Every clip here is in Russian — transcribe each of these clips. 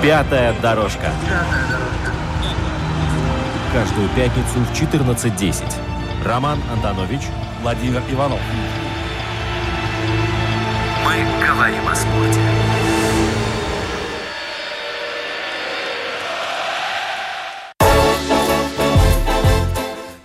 Пятая дорожка. Каждую пятницу в 14.10. Роман Антонович, Владимир Иванов. Мы говорим о спорте.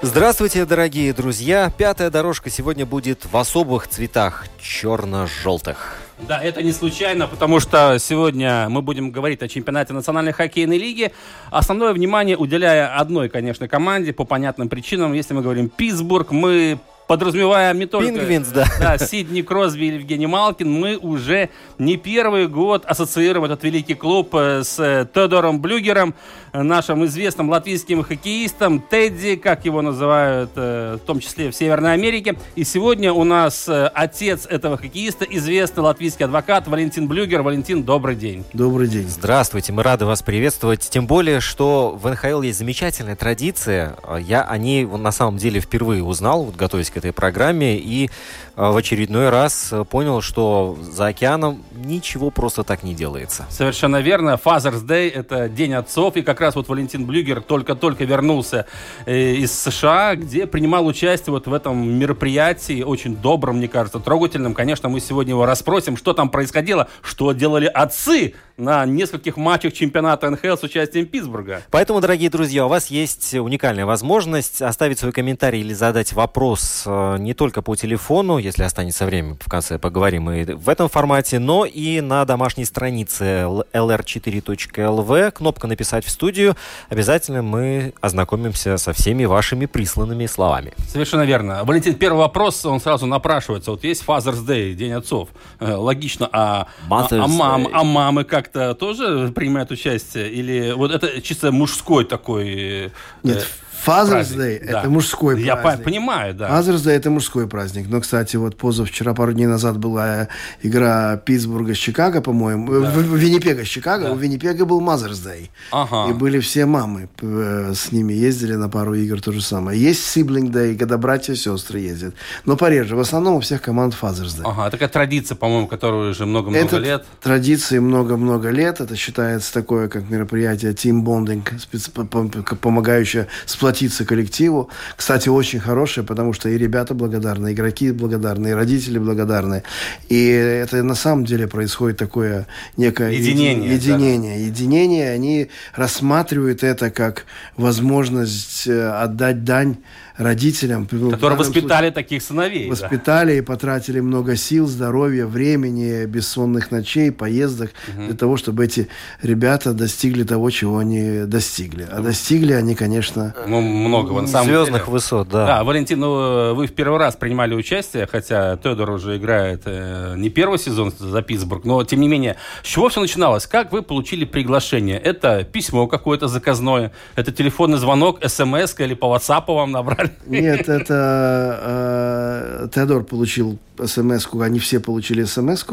Здравствуйте, дорогие друзья! Пятая дорожка сегодня будет в особых цветах черно-желтых. Да, это не случайно, потому что сегодня мы будем говорить о чемпионате Национальной хоккейной лиги. Основное внимание уделяя одной, конечно, команде по понятным причинам. Если мы говорим Питтсбург, мы подразумеваем не только Пингвинс, да. Да, Сидни Кросби и Евгений Малкин, мы уже не первый год ассоциируем этот великий клуб э, с э, Тодором Блюгером, э, нашим известным латвийским хоккеистом, Тедди, как его называют, в том числе в Северной Америке. И сегодня у нас отец этого хоккеиста, известный латвийский адвокат Валентин Блюгер. Валентин, добрый день. Добрый день. Здравствуйте, мы рады вас приветствовать. Тем более, что в НХЛ есть замечательная традиция. Я о ней на самом деле впервые узнал, вот готовясь к этой программе, и э, в очередной раз э, понял, что за океаном ничего просто так не делается. Совершенно верно. Father's Day – это День отцов, и как раз вот Валентин Блюгер только-только вернулся э, из США, где принимал участие вот в этом мероприятии, очень добром, мне кажется, трогательным. Конечно, мы сегодня его расспросим, что там происходило, что делали отцы на нескольких матчах чемпионата НХЛ с участием Питтсбурга. Поэтому, дорогие друзья, у вас есть уникальная возможность оставить свой комментарий или задать вопрос э, не только по телефону, если останется время, в конце поговорим и в этом формате, но и на домашней странице lr4.lv, кнопка «Написать в студию». Обязательно мы ознакомимся со всеми вашими присланными словами. Совершенно верно. Валентин, первый вопрос, он сразу напрашивается. Вот есть Father's Day, День отцов. Э, логично, а, а, а, мам, а мамы как как-то тоже принимают участие? Или вот это чисто мужской такой... Нет, э, Father's Day да. это мужской Я праздник. Я понимаю, да. Father's Day это мужской праздник. Но, кстати, вот позавчера, пару дней назад была игра Питтсбурга с Чикаго, по-моему. Да. В, Виннипега с Чикаго. Да. У Виннипега был Mother's Day. Ага. И были все мамы э, с ними. Ездили на пару игр то же самое. Есть Sibling Day, когда братья и сестры ездят. Но пореже. В основном у всех команд Father's Day. Ага, такая традиция, по-моему, которая уже много-много лет. Традиции много-много лет. Это считается такое, как мероприятие team bonding, помогающее сплотить сплотиться коллективу. Кстати, очень хорошее, потому что и ребята благодарны, игроки благодарны, и родители благодарны. И это на самом деле происходит такое некое единение. Единение. Да. единение. Они рассматривают это как возможность э, отдать дань родителям. Которые воспитали случае, таких сыновей. Воспитали да. и потратили много сил, здоровья, времени, бессонных ночей, поездок угу. для того, чтобы эти ребята достигли того, чего они достигли. А достигли они, конечно... Ну, многого. На самом Звездных деле. высот, да. Да, Валентин, ну, вы в первый раз принимали участие, хотя Тодор уже играет э, не первый сезон за Питтсбург, но, тем не менее, с чего все начиналось? Как вы получили приглашение? Это письмо какое-то заказное? Это телефонный звонок, смс или по WhatsApp вам набрали? Нет, это э, Теодор получил смс они все получили смс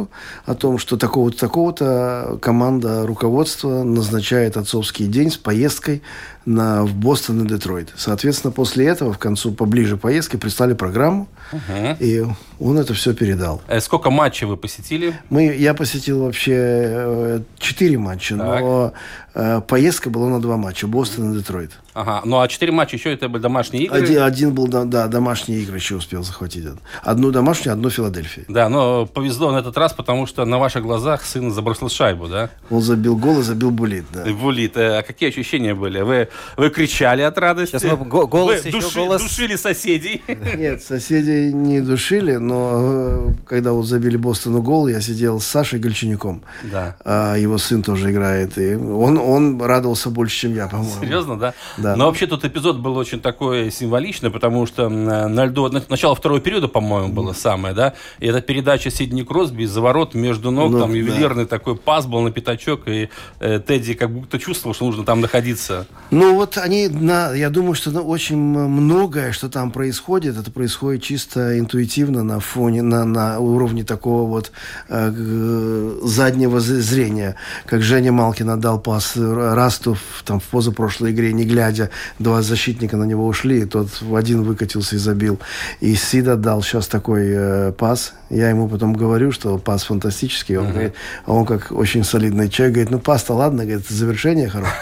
о том, что такого-то, такого-то команда руководства назначает отцовский день с поездкой на, в Бостон и Детройт. Соответственно, после этого, в концу, поближе поездки, прислали программу, угу. и он это все передал. А сколько матчей вы посетили? Мы, я посетил вообще э, четыре матча, так. но э, поездка была на два матча, Бостон и Детройт. Ага, ну а четыре матча еще это были домашние игры? Один, один был, да, домашние игры еще успел захватить. Одну домашнюю, одну Филадельфии. Да, но повезло на этот раз, потому что на ваших глазах сын забросил шайбу, да? Он забил гол и забил булит, да. Булит. Э, а какие ощущения были? Вы, вы кричали от радости? Сейчас мы голос вы еще души, голос. душили соседей? Нет, соседей не душили, но э, когда вот забили Бостону гол, я сидел с Сашей Гольчанюком. Да. А его сын тоже играет. И он, он радовался больше, чем я, по-моему. Серьезно, да? Да. Но вообще тот эпизод был очень такой символичный, потому что на льду, начало второго периода, по-моему, было самое, да? да, и эта передача Сидни Кросби из-за ворот между ног, ну, там ювелирный да. такой пас был на пятачок, и э, Тедди как будто чувствовал, что нужно там находиться. Ну вот они, на, я думаю, что очень многое, что там происходит, это происходит чисто интуитивно на фоне, на, на уровне такого вот э, заднего зрения, как Женя Малкин отдал пас Расту в, там, в позапрошлой игре, не глядя, два защитника на него ушли, и тот в один выкатился и забил. И Сида дал сейчас такой э, пас. Я ему потом говорю, что пас фантастический. Он uh-huh. говорит, а он как очень солидный человек, говорит, ну пас-то ладно, говорит, завершение хорошее.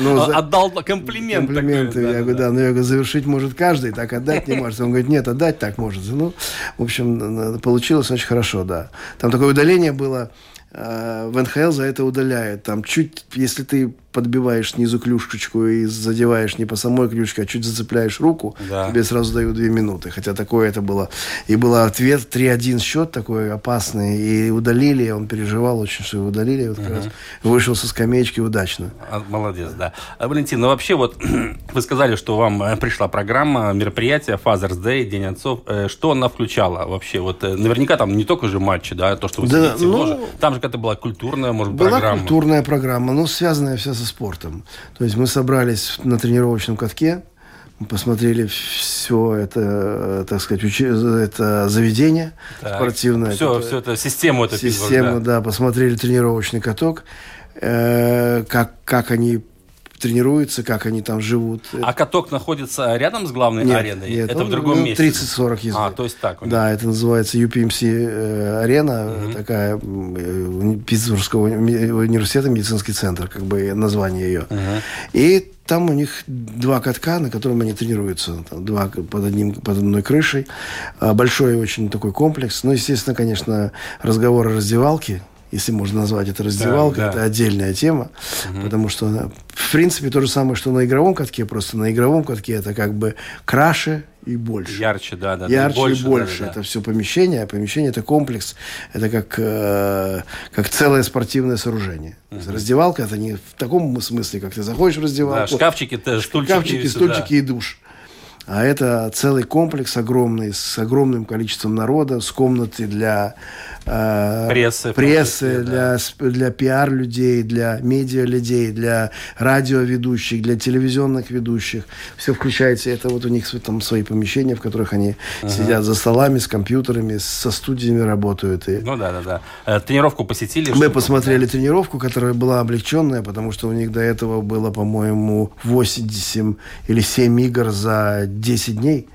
Ну, Отдал комплимент. Комплименты. Я говорю, да, но я говорю, завершить может каждый, так отдать не может. Он говорит, нет, отдать так может. Ну, в общем, получилось очень хорошо, да. Там такое удаление было э, в НХЛ за это удаляют. Там чуть, если ты подбиваешь снизу клюшечку и задеваешь не по самой клюшке, а чуть зацепляешь руку, да. тебе сразу дают две минуты. Хотя такое это было. И был ответ 3-1 счет такой опасный. И удалили, он переживал очень, что его удалили. Вот угу. раз вышел со скамеечки удачно. А, молодец, да. А, Валентин, ну вообще вот вы сказали, что вам э, пришла программа мероприятия Father's Day, День отцов. Э, что она включала вообще? Вот э, наверняка там не только же матчи, да, то, что вы да, сидите ну, Там же какая-то была культурная, может, была программа. Была культурная программа, но связанная вся с со спортом. То есть мы собрались на тренировочном катке, посмотрели все это, так сказать, уч... это заведение так. спортивное. Все, это, все это, систему это Систему, да. да, посмотрели тренировочный каток, э, как, как они тренируются, как они там живут. А каток находится рядом с главной нет, ареной? Нет, это ну, в другом ну, месте? 30-40 езды. А, то есть так. Да, это называется UPMC э, арена, угу. такая э, Питтсбургского университета медицинский центр, как бы название ее. Угу. И там у них два катка, на котором они тренируются. Там два под, одним, под одной крышей. А, большой очень такой комплекс. Ну, естественно, конечно, разговоры раздевалки если можно назвать это раздевалкой, да, да. это отдельная тема, угу. потому что, в принципе, то же самое, что на игровом катке, просто на игровом катке это как бы краше и больше. Ярче, да, да. Ярче больше, и больше. Да, да. Это все помещение, а помещение это комплекс, это как, э, как целое спортивное сооружение. Угу. Раздевалка это не в таком смысле, как ты заходишь в раздевалку. Да, шкафчики, стульчики, шкафчики, стульчики и душ. А это целый комплекс огромный, с огромным количеством народа, с комнатой для э, прессы, прессы для, да. для пиар-людей, для медиа-людей, для радиоведущих, для телевизионных ведущих. Все включается. Это вот у них там свои помещения, в которых они ага. сидят за столами, с компьютерами, со студиями работают. И... Ну да, да, да. Э, тренировку посетили? Мы посмотрели да? тренировку, которая была облегченная, потому что у них до этого было, по-моему, 80 или 7 игр за 10 дней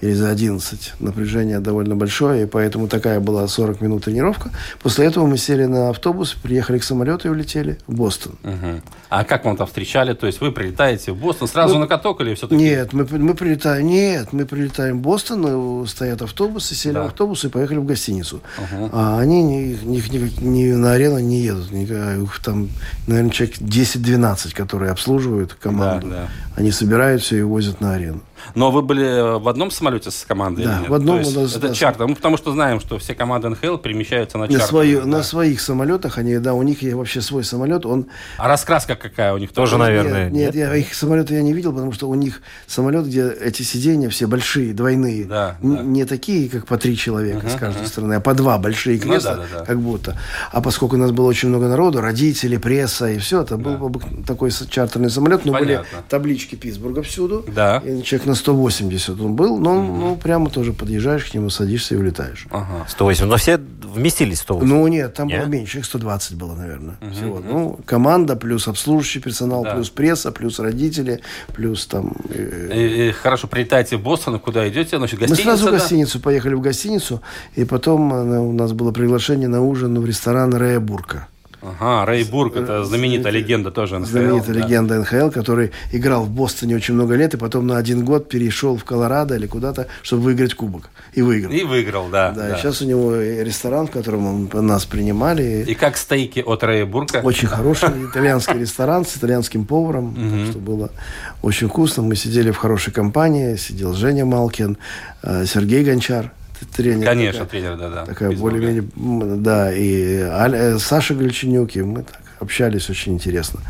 или за 11. Напряжение довольно большое, и поэтому такая была 40 минут тренировка. После этого мы сели на автобус, приехали к самолету и улетели в Бостон. Угу. А как вам там встречали? То есть вы прилетаете в Бостон сразу ну, на каток или все-таки? Нет, мы, мы прилетаем, нет, мы прилетаем в Бостон, стоят автобусы, сели да. в автобус и поехали в гостиницу. Угу. А они ни, ни, ни, ни на арену не едут. Ни, их там, наверное, человек 10-12, которые обслуживают команду. Да, да. Они собирают все и возят на арену. Но вы были в одном самолете с командой? Да, в одном. То есть это чартер. Ну, потому что знаем, что все команды НХЛ перемещаются на, на чартер. Свою, да. На своих самолетах, они, да, у них вообще свой самолет, он... А раскраска какая у них? Тоже, тоже наверное. Нет, нет, Я, их самолеты я не видел, потому что у них самолет, где эти сиденья все большие, двойные. Да, да. Не такие, как по три человека uh-huh, с каждой uh-huh. стороны, а по два большие ну кресла, ну, да, да, да. как будто. А поскольку у нас было очень много народу, родители, пресса и все, это да. был такой чартерный самолет, но Понятно. были таблички Питтсбурга всюду. Да. И человек на 180 он был, но угу. ну, прямо тоже подъезжаешь к нему, садишься и улетаешь. Ага. 108. Но все вместились 108? Ну, нет, там нет? было меньше, их 120 было, наверное, угу, всего. Ну, команда, плюс обслуживающий персонал, да. плюс пресса, плюс родители, плюс там... Э, и, и, хорошо, прилетаете в Бостон, куда идете? Значит, Мы сразу да? в гостиницу поехали в гостиницу, и потом э, у нас было приглашение на ужин в ресторан Рея Бурка. Ага, Рэй Бург, это знаменитая легенда тоже НХЛ. Знаменитая да. легенда НХЛ, который играл в Бостоне очень много лет, и потом на один год перешел в Колорадо или куда-то, чтобы выиграть кубок. И выиграл. И выиграл, да. Да, да. Сейчас у него ресторан, в котором он, нас принимали. И как стейки от Рэя Бурга? Очень хороший итальянский ресторан с итальянским поваром, так что было очень вкусно. Мы сидели в хорошей компании, сидел Женя Малкин, э, Сергей Гончар тренер. Конечно, такая, тренер, да, да. Такая более-менее, да, и Аль, э, Саша Гальченюк, и мы так общались очень интересно.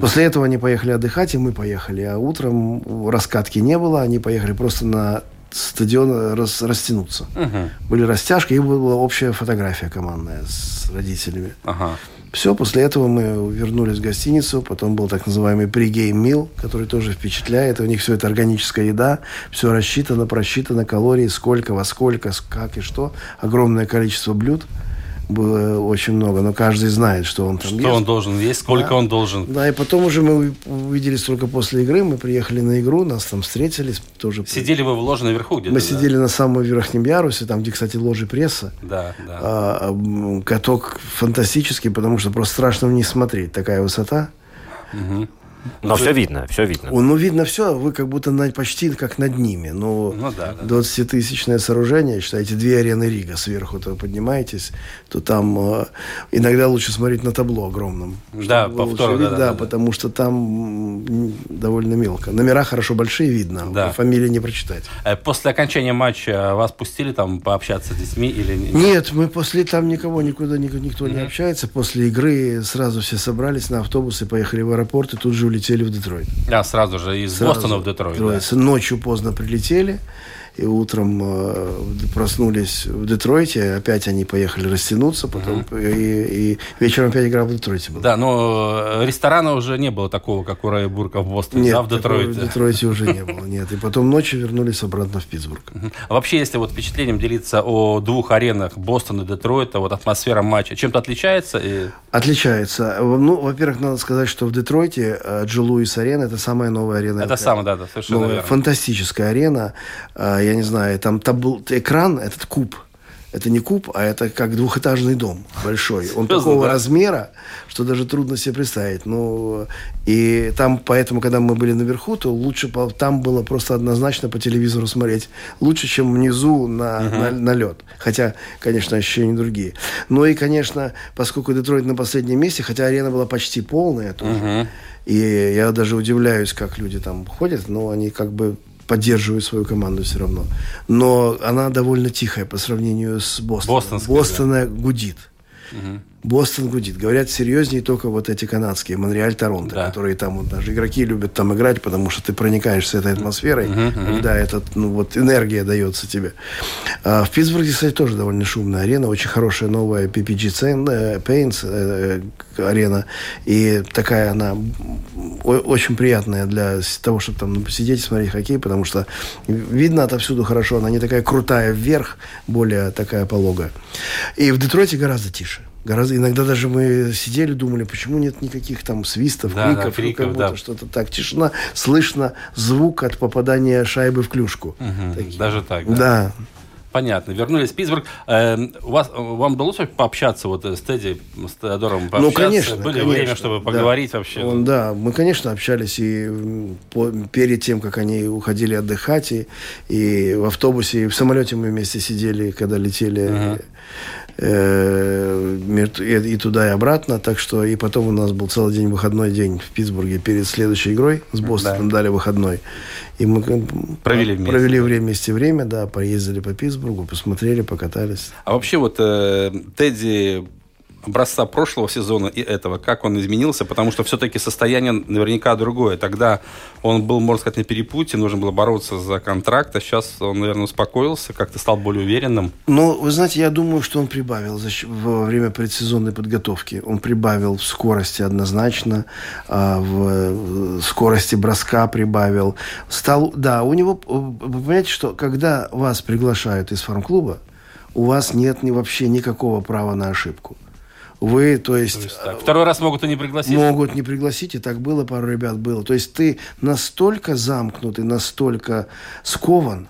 После этого они поехали отдыхать, и мы поехали. А утром раскатки не было, они поехали просто на стадиона рас, растянуться. Мгм. Были растяжки, и была общая фотография командная с родителями. Ага. Все, после этого мы вернулись в гостиницу, потом был так называемый пригейм мил, который тоже впечатляет. У них все это органическая еда, все рассчитано, просчитано, калории, сколько, во сколько, как и что. Огромное количество блюд было очень много, но каждый знает, что он там Что ест. он должен есть, сколько Да. он должен. Да, и потом уже мы уви- увиделись только после игры, мы приехали на игру, нас там встретились, тоже... Сидели вы в ложе наверху где-то? Мы да? сидели на самом верхнем ярусе, там, где, кстати, ложи пресса. Да, да. А, каток фантастический, потому что просто страшно вниз смотреть. Такая высота. Но все видно, все видно. Ну, видно все, вы как будто на- почти как над ними. Ну, Ну да, да. 20-тысячное сооружение, считайте, две арены Рига сверху, то поднимаетесь, то там э, иногда лучше смотреть на табло огромном. Да, повторно, да, видеть, да, да. потому что там довольно мелко. Номера хорошо большие видно, Да. фамилии не прочитать. Э, После окончания матча вас пустили там пообщаться с детьми или не? Нет, мы после там никого никуда никто, никто не общается. После игры сразу все собрались на автобус и поехали в аэропорт и тут же улетели в Детройт. Да, сразу же из Сразу Бостона в Детройт. да. Детройт. Ночью поздно прилетели. И утром э, проснулись в Детройте, опять они поехали растянуться, потом и, и вечером опять игра в Детройте была. Да, но э, ресторана уже не было такого, как у Рая Бурка в Бостоне, Нет, да, в Детройте. в Детройте уже не было, нет. И потом ночью вернулись обратно в Питтсбург. А вообще, если вот впечатлением делиться о двух аренах Бостона и Детройта, вот атмосфера матча, чем-то отличается? И... Отличается. Ну, во-первых, надо сказать, что в Детройте э, Джо Луис Арена – это самая новая арена. Это самое, да, да, совершенно новая, верно. фантастическая арена. Я не знаю, там табл- экран, этот куб, это не куб, а это как двухэтажный дом большой. Он Серьезно, такого да? размера, что даже трудно себе представить. Ну, и там, поэтому, когда мы были наверху, то лучше там было просто однозначно по телевизору смотреть. Лучше, чем внизу на, на, на лед. Хотя, конечно, ощущения другие. Ну и, конечно, поскольку Детройт на последнем месте, хотя арена была почти полная тоже, и я даже удивляюсь, как люди там ходят, но они как бы поддерживают свою команду все равно. Но она довольно тихая по сравнению с Бостоном. Бостонской, Бостона гудит. Бостон гудит. Говорят, серьезнее только вот эти канадские, Монреаль, Торонто, Да. которые там вот даже игроки любят там играть, потому что ты проникаешься этой атмосферой, когда этот, ну вот энергия дается тебе. А в Питтсбурге, кстати, тоже довольно шумная арена, очень хорошая новая PPG э, Paints э, э, арена, и такая она очень приятная для того, чтобы там посидеть и смотреть хоккей, потому что видно отовсюду хорошо, она не такая крутая вверх, более такая пологая. И в Детройте гораздо тише. Гораздо, иногда даже мы сидели, думали, почему нет никаких там свистов, Да, да, криков, ну, криков, как будто да. что-то так. Тишина, слышно звук от попадания шайбы в клюшку. Такие. Даже так, да? Да. Понятно. Вернулись в Питтсбург. Эм, у вас, вам удалось пообщаться вот э, с Тедди, с Теодором? Ну, конечно. Были конечно, время, чтобы да. поговорить вообще? Он, да, мы, конечно, общались и по- перед тем, как они уходили отдыхать, и, и в автобусе, и в самолете мы вместе сидели, когда летели э, между- и, и туда, и обратно. Так что и потом у нас был целый день выходной день в Питтсбурге перед следующей игрой с Бостоном дали выходной. И мы Провели вместе. провели время вместе время, да, поездили по Питтсбургу, посмотрели, покатались. А вообще вот э, Тедди образца прошлого сезона и этого, как он изменился, потому что все-таки состояние наверняка другое. Тогда он был, можно сказать, на перепутье, нужно было бороться за контракт, а сейчас он, наверное, успокоился, как-то стал более уверенным. Ну, вы знаете, я думаю, что он прибавил во время предсезонной подготовки. Он прибавил в скорости однозначно, а, в э, скорости броска прибавил. Стал, да, у него, э, вы понимаете, что когда вас приглашают из фарм-клуба, у вас нет ни, вообще никакого права на ошибку. Вы, то есть, Так, второй раз могут и не пригласить. Могут не пригласить, и так было, пару ребят было. То есть ты настолько замкнутый, настолько скован,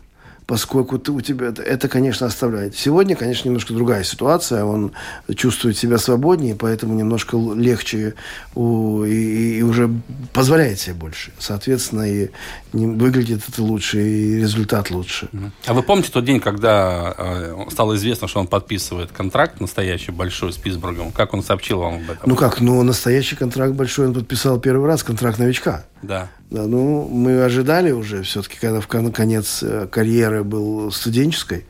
поскольку ты, у тебя это, это, конечно, оставляет. Сегодня, конечно, немножко другая ситуация. Он чувствует себя свободнее, поэтому немножко легче у- и, и уже позволяет себе больше. Соответственно, и выглядит это лучше, и результат лучше. А вы помните тот день, когда э, стало известно, что он подписывает контракт настоящий большой с Питтсбургом? Как он сообщил вам об этом? Ну как, ну настоящий контракт большой он подписал первый раз, контракт новичка. Да. Да, ну, мы ожидали уже, все-таки, когда в кон- конец э, карьеры был студенческой,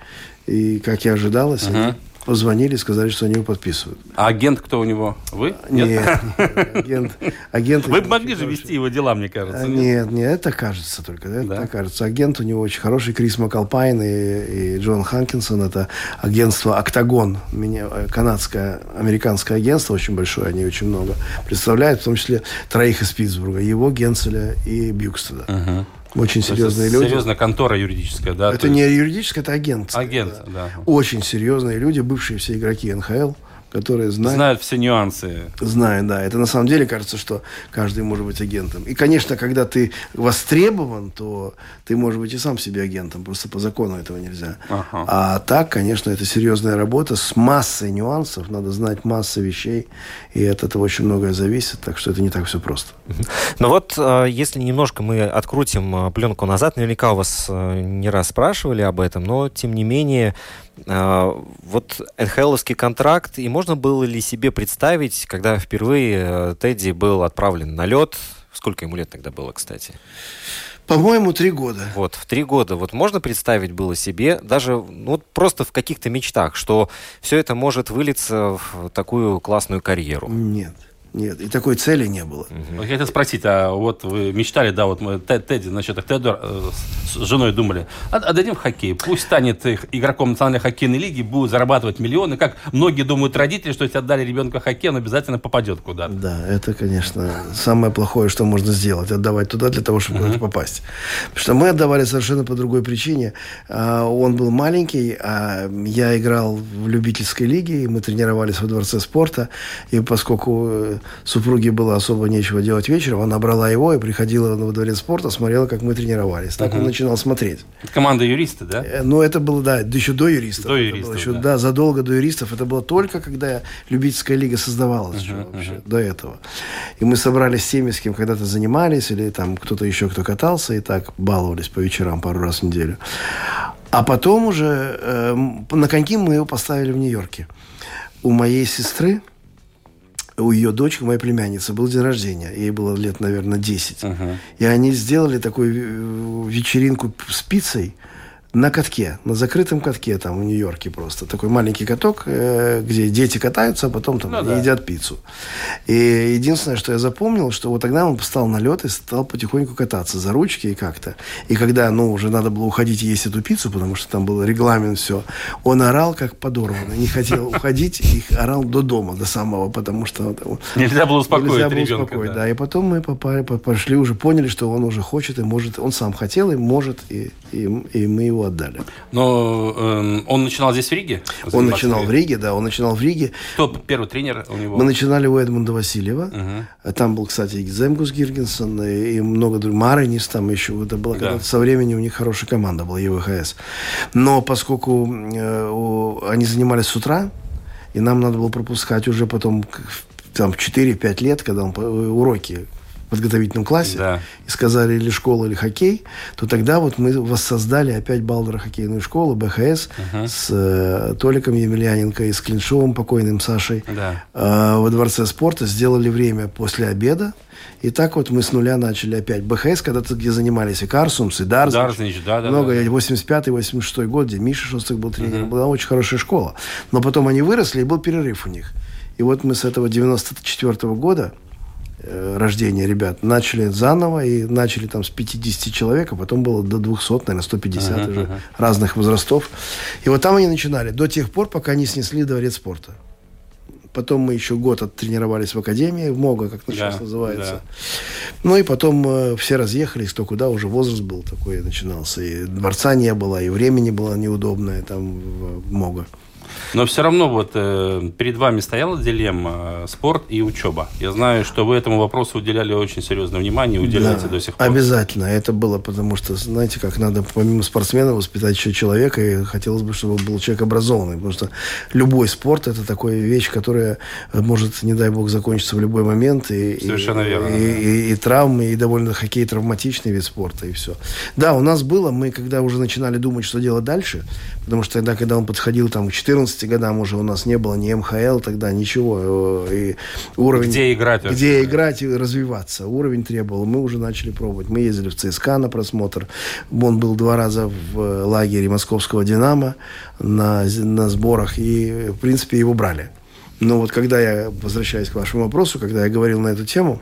и, как и ожидалось, они Позвонили, сказали, что они его подписывают. А агент кто у него? Вы? Нет, агент, агент Вы могли же вести его дела, мне кажется. Нет, нет, это кажется только. Это Да? кажется. Агент у него очень хороший, Крис Макалпайн и, и Джон Ханкинсон. Это агентство «Октагон», э, канадское, американское агентство, очень большое, они очень много представляют, в том числе троих из Питтсбурга, его, Генцеля и Бьюгстада. Мгм. Очень То серьезные люди. Серьезная контора юридическая, да? Это то есть не юридическое, это агент. Агент, да. Очень серьезные люди, бывшие все игроки НХЛ, которые знают, Знают все нюансы. Знаю, да. Это на самом деле кажется, что каждый может быть агентом. И, конечно, когда ты востребован, то ты можешь быть и сам себе агентом. Просто по закону этого нельзя. Ага. А так, конечно, это серьезная работа с массой нюансов. Надо знать массу вещей. И от этого очень многое зависит. Так что это не так все просто. Но вот э, если немножко мы открутим э, пленку назад, наверняка у вас э, не раз спрашивали об этом, но тем не менее, вот НХЛовский контракт, и можно было ли себе представить, когда впервые э, Тедди был отправлен на лед, сколько ему лет тогда было, кстати? По-моему, три года. Вот, в три года. Вот можно представить было себе, даже ну, вот просто в каких-то мечтах, что все это может вылиться в такую классную карьеру? Нет. Нет. И такой цели не было. Я хотел спросить, а вот вы мечтали, да, вот мы Тед- Тедди, насчет так, Тедор э, с женой думали, «А- отдадим в хоккей, пусть станет игроком национальной хоккейной лиги, будет зарабатывать миллионы, как многие думают родители, что если отдали ребенка в хоккей, он обязательно попадет куда-то. Да, это, конечно, самое плохое, что можно сделать. Отдавать туда для того, чтобы куда-то попасть. Потому что мы отдавали совершенно по другой причине. А, Он был маленький, а я играл в любительской лиге, и мы тренировались во дворце спорта. И поскольку э, супруге было особо нечего делать вечером, она брала его и приходила во дворец спорта, смотрела, как мы тренировались. Так он начинал смотреть. Это команда юристы, да? Э, Ну, это было, да, еще до юристов. До юристов, еще, да. да. задолго до юристов. Это было только, когда любительская лига создавалась еще вообще, до этого. И мы собрались с теми, с кем когда-то занимались, или там кто-то еще, кто катался, и так баловались по вечерам пару раз в неделю. А потом уже э, на коньки мы его поставили в Нью-Йорке. У моей сестры, у ее дочки, моей племянницы, был день рождения. Ей было лет, наверное, 10. Мгм. И они сделали такую э, вечеринку с пиццей на катке, на закрытом катке там в Нью-Йорке просто. Такой маленький каток, э, где дети катаются, а потом там Ну они да. едят пиццу. И единственное, что я запомнил, что вот тогда он встал на лед и стал потихоньку кататься за ручки и как-то. И когда, ну, уже надо было уходить и есть эту пиццу, потому что там был регламент, все, он орал как подорванный, не хотел уходить, и орал до дома, до самого, потому что... Нельзя было успокоить Нельзя было ребенка. успокоить, да. да. И потом мы попали, по- пошли, уже поняли, что он уже хочет и может. Он сам хотел и может, и, и, и мы его отдали. Но эм, он начинал здесь в Риге? Он начинал в Риге, да, он начинал в Риге. Кто первый тренер у него? Мы начинали у Эдмунда Васильева. А Там был, кстати, и Земгус Гиргенсон, и, и много других. Маринис там еще. Это было Да. со временем у них хорошая команда была, ЕВХС. Но поскольку э, у- они занимались с утра, и нам надо было пропускать уже потом там, в 4-5 лет, когда он по- уроки подготовительном классе, Да. и сказали или школа, или хоккей, то тогда вот мы воссоздали опять Балдера хоккейную школу, БХС, с э, Толиком Емельяненко и с Клиншовым, покойным Сашей Да. э, во Дворце спорта, сделали время после обеда. И так вот мы с нуля начали опять. БХС, когда-то где занимались и Карсумс, и Дарзнич. Дарзнич, да, да, Много, да. 85-86 год, где Миша Шостых был тренером. Была очень хорошая школа. Но потом они выросли, и был перерыв у них. И вот мы с этого 94 года рождения ребят начали заново и начали там с 50 человек, а потом было до 200, наверное, 150 уже разных возрастов. И вот там они начинали до тех пор, пока не снесли дворец спорта. Потом мы еще год оттренировались в академии, в МОГА, как это Да, сейчас называется. да. Ну и потом э, все разъехались, кто куда, уже возраст был такой начинался. И дворца не было, и времени было неудобное там в МОГА. Но все равно вот э, перед вами стояла дилемма э, спорт и учеба. Я знаю, что вы этому вопросу уделяли очень серьезное внимание и уделяете Да, до сих пор. Обязательно. Это было, потому что, знаете, как надо помимо спортсмена воспитать еще человека, и хотелось бы, чтобы был человек образованный, потому что любой спорт это такая вещь, которая может, не дай бог, закончиться в любой момент. И, и- Совершенно верно, И, да. и- и травмы, и довольно хоккей травматичный вид спорта, и все. Да, у нас было, мы когда уже начинали думать, что делать дальше, потому что тогда, когда он подходил там к 14 14 годам уже у нас не было ни МХЛ тогда, ничего. Э, и уровень, где играть вообще? Где играть и развиваться. Уровень требовал. Мы уже начали пробовать. Мы ездили в ЦСКА на просмотр. Он был два раза в лагере московского «Динамо» на, на сборах. И, в принципе, его брали. Но вот когда я, возвращаясь к вашему вопросу, когда я говорил на эту тему,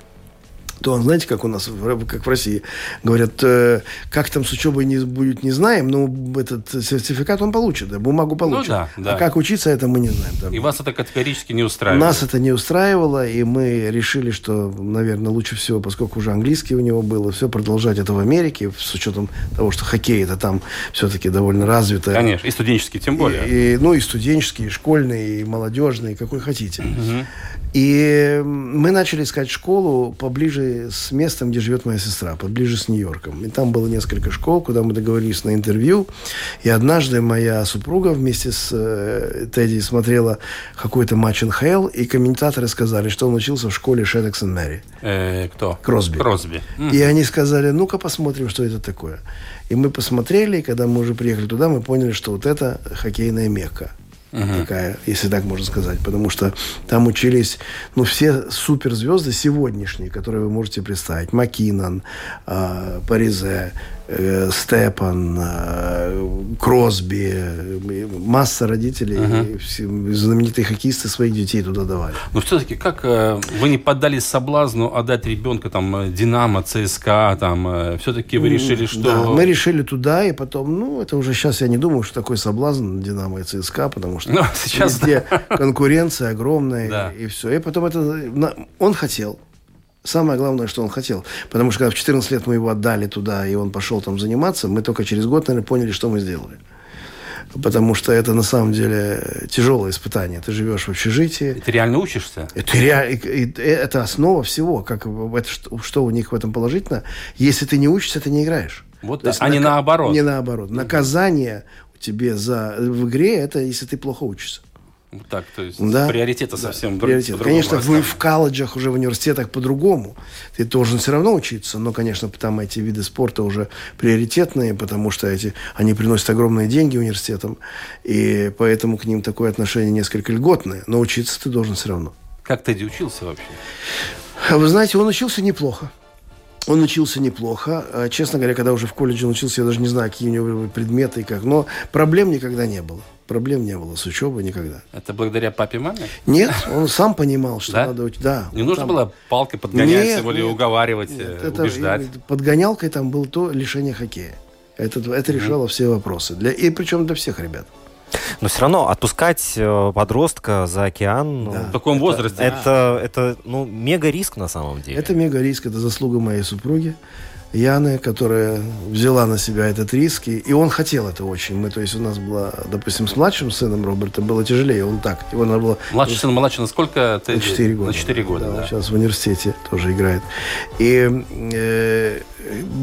то, знаете, как у нас, как в России, говорят, э, как там с учебой не будет, не знаем, но этот сертификат он получит, да, бумагу получит. Ну, да, да. А как учиться, это мы не знаем. Да. И вас это категорически не устраивало? Нас это не устраивало, и мы решили, что, наверное, лучше всего, поскольку уже английский у него был, все продолжать это в Америке, с учетом того, что хоккей это там все-таки довольно развито. Конечно, и студенческий тем более. И, и, ну, и студенческий, и школьный, и молодежный, какой хотите. Угу. И мы начали искать школу поближе с местом, где живет моя сестра, поближе с Нью-Йорком. И там было несколько школ, куда мы договорились на интервью. И однажды моя супруга вместе с э, Тедди смотрела какой-то матч НХЛ, и комментаторы сказали, что он учился в школе Шедекс Мэри. Э, кто? Кросби. Кросби. И они сказали, ну-ка посмотрим, что это такое. И мы посмотрели, и когда мы уже приехали туда, мы поняли, что вот это хоккейная мекка угу. такая, если так можно сказать, потому что там учились, ну, все суперзвезды сегодняшние, которые вы можете представить. Макинон, э, Паризе, э, Степан, э, Кросби, масса родителей, uh-huh. знаменитые хоккеисты своих детей туда давали. Но все-таки как э, вы не поддались соблазну отдать ребенка там э, Динамо, ЦСКА, там э, все-таки вы решили, что... Да, мы решили туда, и потом, ну, это уже сейчас я не думаю, что такой соблазн Динамо и ЦСКА, потому что ну, сейчас, везде конкуренция огромная, да. и все. И потом это... Он хотел, Самое главное, что он хотел. Потому что когда в 14 лет мы его отдали туда, и он пошел там заниматься, мы только через год, наверное, поняли, что мы сделали. Потому что это на самом деле тяжелое испытание. Ты живешь в общежитии. И ты реально учишься? Это, ре... это основа всего. Как... Это, что, что у них в этом положительно? Если ты не учишься, ты не играешь. Вот, а нак... не наоборот. Не наоборот. Наказание тебе за... в игре это если ты плохо учишься. Так, то есть да. приоритеты совсем да, приоритет. Конечно, вы в колледжах, уже в университетах по-другому. Ты должен все равно учиться, но, конечно, там эти виды спорта уже приоритетные, потому что эти, они приносят огромные деньги университетам, и поэтому к ним такое отношение несколько льготное. Но учиться ты должен все равно. Как Тедди учился вообще? Вы знаете, он учился неплохо. Он учился неплохо. А, честно говоря, когда уже в колледже он учился, я даже не знаю, какие у него были предметы и как. Но проблем никогда не было. Проблем не было с учебой никогда. Это благодаря папе и маме? Нет, он сам понимал, что да? надо учить. Да. Не нужно там... было палкой подгонять нет, его или уговаривать, нет, э, это, убеждать? Подгонялкой там было то лишение хоккея. Это, это решало mm-hmm. все вопросы. Для, и причем для всех ребят. Но все равно отпускать э, подростка за океан... Да. Ну, в таком возрасте. Это, это, это ну, мега риск на самом деле. Это мега риск, это заслуга моей супруги. Яны, которая взяла на себя этот риск, и, и он хотел это очень. Мы, то есть у нас было, допустим, с младшим сыном Роберта было тяжелее, он так, его надо было... Младший сын младше на сколько? Ты... На 4 года. На 4 года, да, да. Сейчас в университете тоже играет. И э,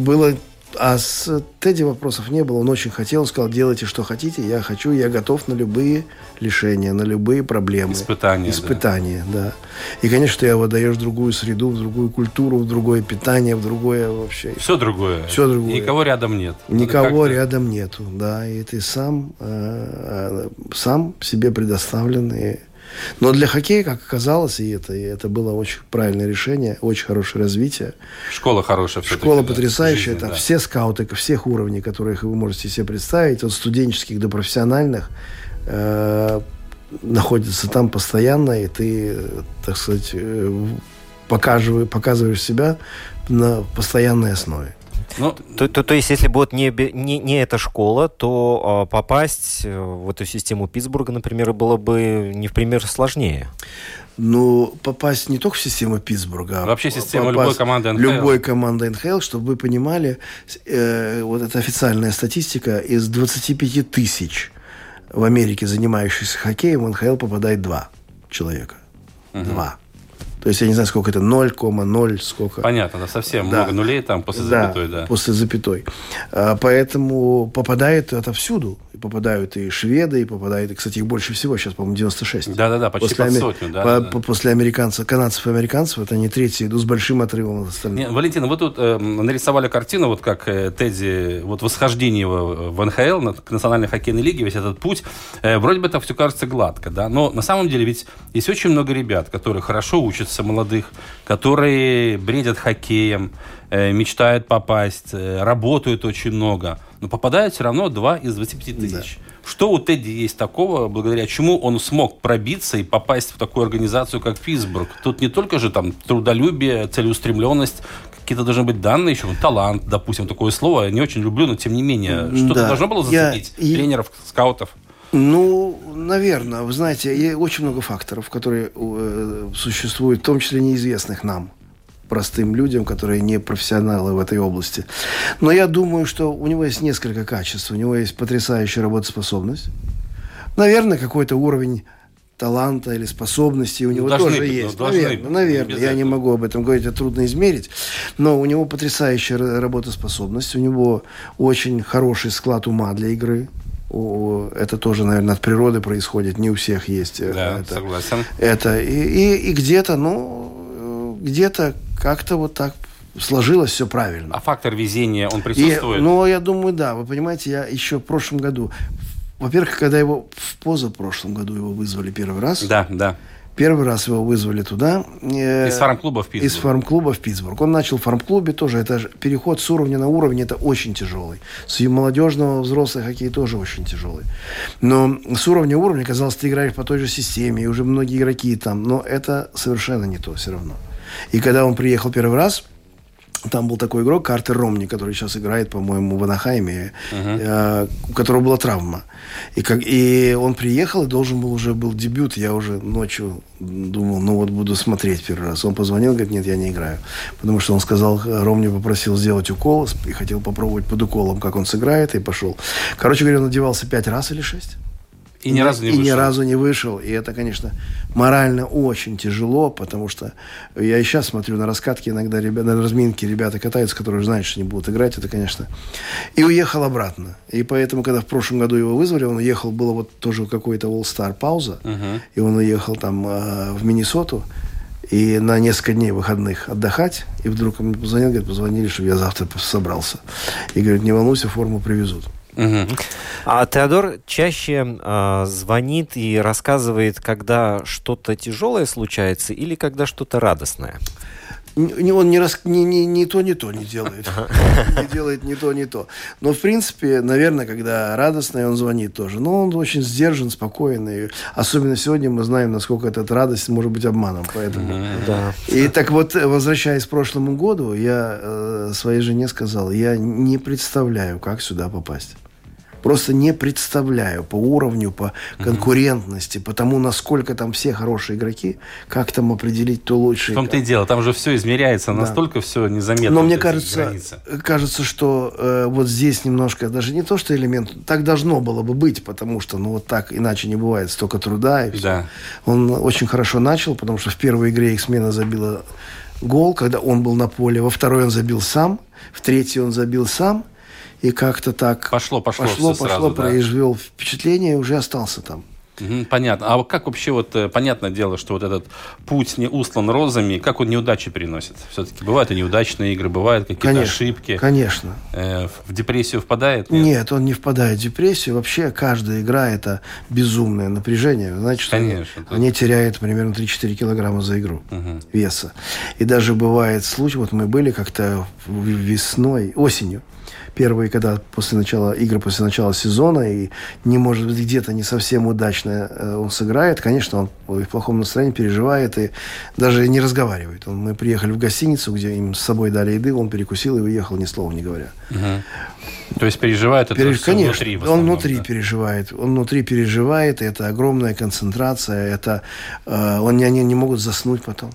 было а с Тедди вопросов не было. Он очень хотел. Он сказал, делайте, что хотите. Я хочу, я готов на любые лишения, на любые проблемы. Испытания. Испытания, да. да. И, конечно, ты его отдаешь в другую среду, в другую культуру, в другое питание, в другое вообще. Все другое. Все другое. Никого рядом нет. Никого рядом нету, да. И ты сам, э, э, сам себе предоставлен. И но для хоккея, как оказалось, и это, и это было очень правильное решение, очень хорошее развитие. Школа хорошая. Школа потрясающая. Жизни, там да. все скауты всех уровней, которых вы можете себе представить, от студенческих до профессиональных, э, находятся там постоянно, и ты, так сказать, э, показываешь, показываешь себя на постоянной основе. Ну, то, то, то есть, если бы вот не, не, не эта школа, то э, попасть в эту систему Питтсбурга, например, было бы не в пример сложнее. Ну, попасть не только в систему Питтсбурга, а вообще систему любой команды НХЛ. Любой команды НХЛ, чтобы вы понимали, э, вот эта официальная статистика, из 25 тысяч в Америке занимающихся хоккеем в НХЛ попадает два человека. Угу. Два. То есть я не знаю, сколько это, 0,0 сколько. Понятно, да, совсем да. много нулей там после да, запятой, да. после запятой. А, поэтому попадает отовсюду. попадают и шведы, и попадают, и, кстати, их больше всего сейчас, по-моему, 96. Да-да-да, почти после, под сотню, да, по, да, да. После американцев, канадцев и американцев, это они третьи идут с большим отрывом от остальных. Нет, Валентина, вы тут э, нарисовали картину, вот как э, Тедди, вот восхождение его в НХЛ, на, к Национальной хоккейной лиге, весь этот путь. Э, вроде бы это все кажется гладко, да, но на самом деле ведь есть очень много ребят, которые хорошо учатся, молодых, которые бредят хоккеем, э, мечтают попасть, э, работают очень много, но попадают все равно 2 из 25 тысяч. Что у Тедди есть такого, благодаря чему он смог пробиться и попасть в такую организацию, как Питтсбург? Тут не только же там трудолюбие, целеустремленность, какие-то должны быть данные еще, талант, допустим, такое слово, я не очень люблю, но тем не менее, что-то Да. должно было Я- зацепить и- тренеров, скаутов? Ну, наверное, вы знаете, очень много факторов, которые э, существуют, в том числе неизвестных нам, простым людям, которые не профессионалы в этой области. Но я думаю, что у него есть несколько качеств. У него есть потрясающая работоспособность. Наверное, какой-то уровень таланта или способности у него должны тоже быть, ну, есть. должны наверное, наверное. Я не могу об этом говорить, это трудно измерить. Но у него потрясающая ра- работоспособность, у него очень хороший склад ума для игры. О, Это тоже, наверное, от природы происходит. Не у всех есть э, Да, это. согласен. Это и, и, и где-то, ну, э, где-то как-то вот так сложилось все правильно. А фактор везения, он И, присутствует? ну, я думаю, да. Вы понимаете, я еще в прошлом году, во-первых, когда его в позапрошлом году его вызвали первый раз, Да, да. Первый раз его вызвали туда. э, Из фарм-клуба в из Питтсбург. фарм-клуба в Питтсбург. Он начал в фарм-клубе тоже. Это же переход с уровня на уровень, это очень тяжелый. С молодежного взрослый хоккей тоже очень тяжелый. Но с уровня уровня, казалось, ты играешь по той же системе, и уже многие игроки там. Но это совершенно не то все равно. И когда он приехал первый раз, там был такой игрок Картер Ромни, который сейчас играет, по-моему, в Анахайме, э, у которого была травма. И, как, и он приехал, и должен был уже был дебют. Я уже ночью думал, ну вот буду смотреть первый раз. Он позвонил, говорит, нет, я не играю. Потому что он сказал, Ромни попросил сделать укол, и хотел попробовать под уколом, как он сыграет, и пошел. Короче говоря, он одевался пять раз или шесть. И ни разу не и ни вышел. разу не вышел. И это, конечно, морально очень тяжело, потому что я и сейчас смотрю на раскатки, иногда ребята, на разминки ребята катаются, которые знают, что не будут играть. Это, конечно... И уехал обратно. И поэтому, когда в прошлом году его вызвали, он уехал, было вот тоже какой-то All-Star пауза, и он уехал там э, в Миннесоту, и на несколько дней выходных отдыхать, и вдруг он мне позвонил, говорит, позвонили, чтобы я завтра собрался. И говорит, не волнуйся, форму привезут. Мгм. А Теодор чаще а, звонит и рассказывает, когда что-то тяжелое случается или когда что-то радостное. Не- Он не, рас... не, не, не то, не то не делает. Не делает ни то, ни то. Но, в принципе, наверное, когда радостно, он звонит тоже. Но он очень сдержан, спокойный. Особенно сегодня мы знаем, насколько эта радость может быть обманом. Поэтому... Да. И так вот, возвращаясь к прошлому году, я э, своей жене сказал, я не представляю, как сюда попасть. Просто не представляю по уровню, по конкурентности, по тому, насколько там все хорошие игроки, как там определить, кто лучше. В том-то и дело, там же все измеряется, Да. настолько все незаметно. Но мне кажется, границы. кажется, что э, вот здесь немножко, даже не то, что элемент, так должно было бы быть, потому что, ну, вот так иначе не бывает, столько труда и все. Да. Он очень хорошо начал, потому что в первой игре их смена забила гол, когда он был на поле, во второй он забил сам, в третьей он забил сам, и как-то так Пошло, пошло пошло, пошло сразу, да. произвел впечатление и уже остался там. Понятно. А как вообще, вот э, понятное дело, что вот этот путь не услан розами, как он неудачи переносит? Все-таки бывают и неудачные игры, бывают какие-то Конечно, ошибки. Конечно. Э, в депрессию впадает? Нет? он не впадает в депрессию. Вообще каждая игра это безумное напряжение. Значит, Конечно. они, они теряют примерно 3-4 килограмма за игру веса. И даже бывает случай, вот мы были как-то весной, осенью, первые, когда после начала игры, после начала сезона, и не может быть где-то не совсем удачно э, он сыграет, конечно, он в плохом настроении переживает и даже не разговаривает. Он, мы приехали в гостиницу, где им с собой дали еды, он перекусил и уехал, ни слова не говоря. То есть переживает это Переж- Конечно, внутри в он основном, внутри да? переживает. Он внутри переживает, это огромная концентрация, это э, он, они не могут заснуть потом.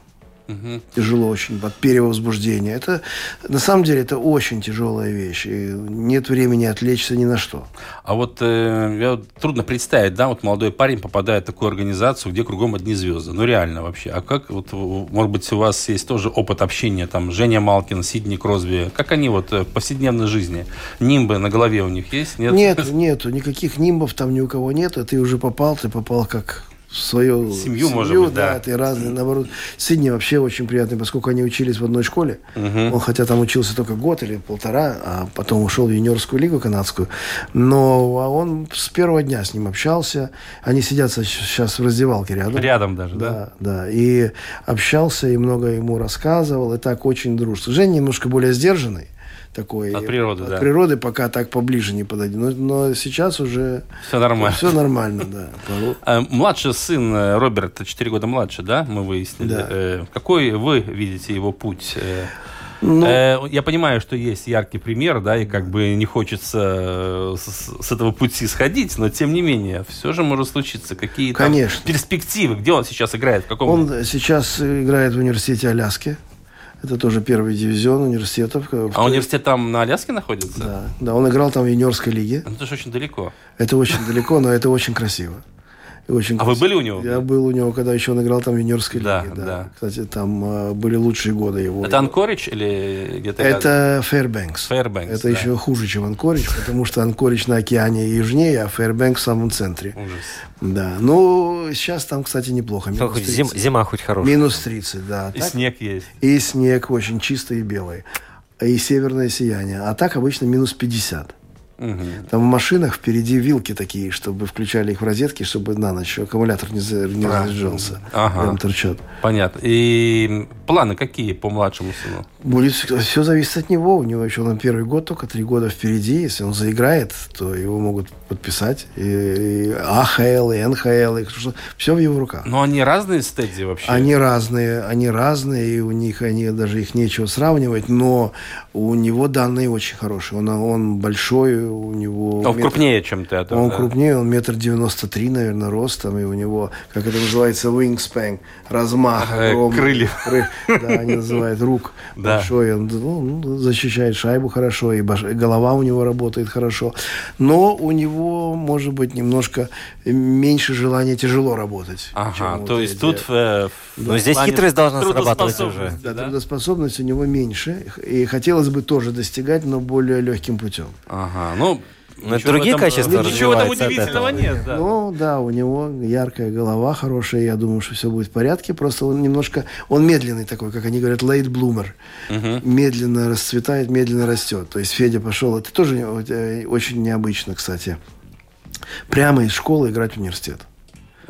Угу. Тяжело очень от перевозбуждения. Это на самом деле это очень тяжелая вещь. И нет времени отвлечься ни на что. А вот э, я, трудно представить, да, вот молодой парень попадает в такую организацию, где кругом одни звезды. Ну реально вообще. А как вот, может быть, у вас есть тоже опыт общения там Женя Малкин, Сидни Кросби. Как они вот в повседневной жизни? Нимбы на голове у них есть? Нет, нет, нету никаких нимбов там ни у кого нет. Ты уже попал, ты попал как свою семью, семью может быть, да, да. ты разные, наоборот. Сидни вообще очень приятный, поскольку они учились в одной школе. Угу. Он хотя там учился только год или полтора, а потом ушел в юниорскую лигу канадскую. Но а он с первого дня с ним общался. Они сидят сейчас в раздевалке рядом. Рядом даже, да? Да, да. И общался, и много ему рассказывал, и так очень дружно. Женя немножко более сдержанный такой. От природы, от да. природы пока так поближе не подойдет. Но, но сейчас уже... Все нормально. Все нормально, да. А, младший сын э, Роберта, 4 года младше, да, мы выяснили. Да. Э, какой вы видите его путь? Э, ну, я понимаю, что есть яркий пример, да, и как бы не хочется с, с этого пути сходить, но тем не менее, все же может случиться. Какие-то перспективы? Где он сейчас играет? В каком... Он сейчас играет в университете Аляски. Это тоже первый дивизион университетов. А университет там на Аляске находится? Да, да он играл там в юниорской лиге. Ну, это же очень далеко. Это очень далеко, но это очень красиво. Очень а вы были у него? Я был у него, когда еще он играл там в юниорской да, лиге. Да. да. Кстати, там э, были лучшие годы его. Это Анкорич или где-то Это Фэрбэнкс. Фэрбэнкс, Это да. еще хуже, чем Анкорич, потому что Анкорич на океане южнее, а Фэрбэнкс в самом центре. Ужас. Да. Ну, сейчас там, кстати, неплохо. Ну, хоть зим, зима хоть хорошая. Минус 30, да. И так, снег есть. И снег очень чистый и белый. И северное сияние. А так обычно минус 50. Угу. Там в машинах впереди вилки такие, чтобы включали их в розетки, чтобы на ночь аккумулятор не, за, не заряжался. Ага. Там торчат. Понятно. И планы какие по младшему сыну? Будет все зависит от него. У него еще на первый год только три года впереди. Если он заиграет, то его могут подписать. И, и АХЛ, и НХЛ, и все в его руках. Но они разные стадии вообще? Они разные, они разные, и у них они даже их нечего сравнивать, но у него данные очень хорошие. Он, он большой, у него... Он метр... крупнее, чем ты. Это, он да. крупнее, он метр девяносто три, наверное, ростом, и у него, как это называется, wingspan, размах. Э, крылья. Кры... Да, они называют рук да. большой. Он ну, защищает шайбу хорошо, и, баш... голова у него работает хорошо. Но у него, может быть, немножко меньше желания тяжело работать. Ага, то есть тут... Э, да. Но здесь хитрость должна срабатывать уже. Да, да, трудоспособность у него меньше. И хотелось бы тоже достигать, но более легким путем. Ага, ну... Но другие этом, качества Ничего там удивительного нет, да. Ну, да, у него яркая голова хорошая, я думаю, что все будет в порядке. Просто он немножко, он медленный такой, как они говорят, late bloomer. Угу. Медленно расцветает, медленно растет. То есть Федя пошел, это тоже э, очень необычно, кстати. Прямо из школы играть в университет.